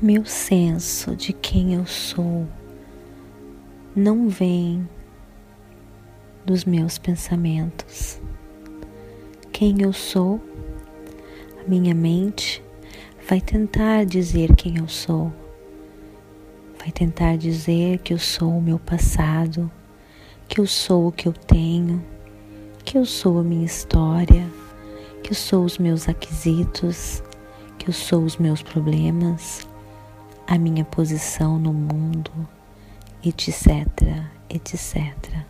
Meu senso de quem eu sou não vem dos meus pensamentos. Quem eu sou, a minha mente vai tentar dizer quem eu sou, vai tentar dizer que eu sou o meu passado, que eu sou o que eu tenho, que eu sou a minha história, que eu sou os meus aquisitos, que eu sou os meus problemas, a minha posição no mundo, etc, etc.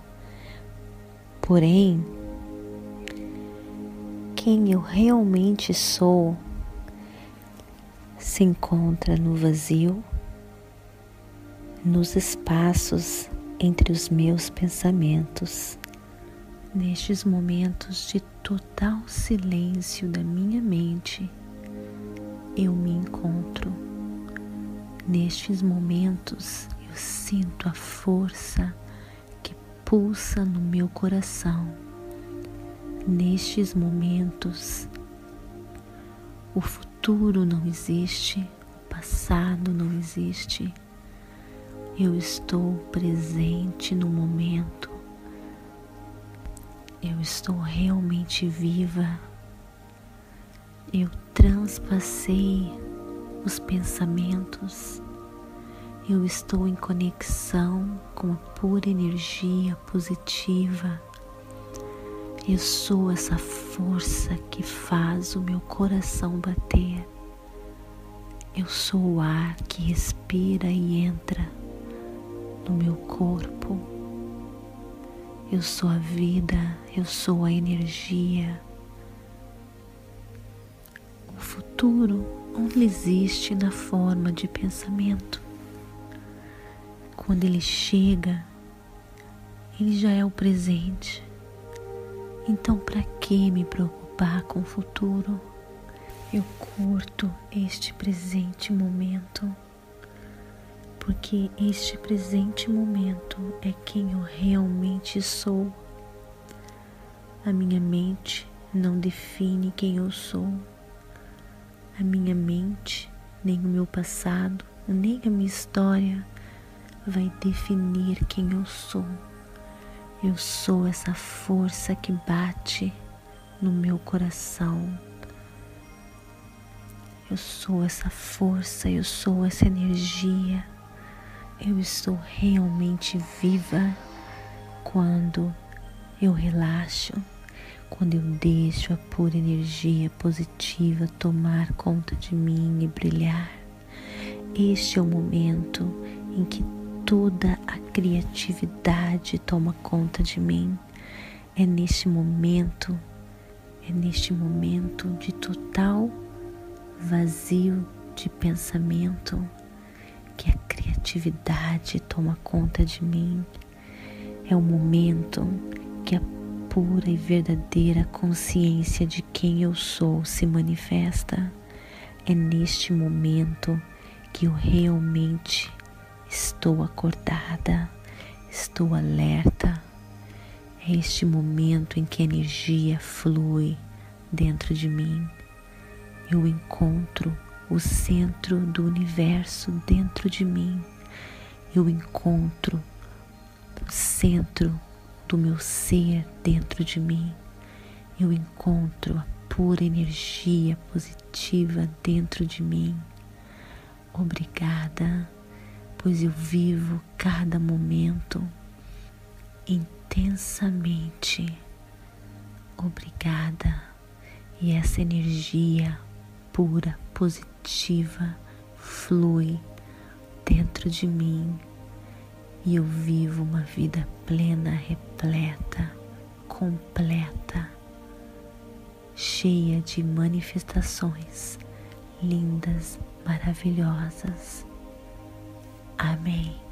Porém, quem eu realmente sou se encontra no vazio, nos espaços entre os meus pensamentos, nestes momentos de total silêncio da minha mente, eu me encontro Nestes momentos eu sinto a força que pulsa no meu coração. Nestes momentos o futuro não existe, o passado não existe. Eu estou presente no momento. Eu estou realmente viva. Eu transpassei os pensamentos. Eu estou em conexão com a pura energia positiva. Eu sou essa força que faz o meu coração bater. Eu sou o ar que respira e entra no meu corpo. Eu sou a vida, eu sou a energia. O futuro onde existe na forma de pensamento. Quando ele chega, ele já é o presente. Então, para que me preocupar com o futuro? Eu curto este presente momento, porque este presente momento é quem eu realmente sou. A minha mente não define quem eu sou a minha mente, nem o meu passado, nem a minha história vai definir quem eu sou. Eu sou essa força que bate no meu coração. Eu sou essa força, eu sou essa energia. Eu estou realmente viva quando eu relaxo quando eu deixo a pura energia positiva tomar conta de mim e brilhar. Este é o momento em que toda a criatividade toma conta de mim. É neste momento, é neste momento de total vazio de pensamento que a criatividade toma conta de mim. É o momento pura e verdadeira consciência de quem eu sou se manifesta, é neste momento que eu realmente estou acordada, estou alerta. É este momento em que a energia flui dentro de mim. Eu encontro o centro do universo dentro de mim. Eu encontro o centro do meu ser dentro de mim, eu encontro a pura energia positiva dentro de mim. Obrigada, pois eu vivo cada momento intensamente. Obrigada, e essa energia pura, positiva, flui dentro de mim e eu vivo uma vida plena, repleta, completa, cheia de manifestações lindas, maravilhosas. Amém.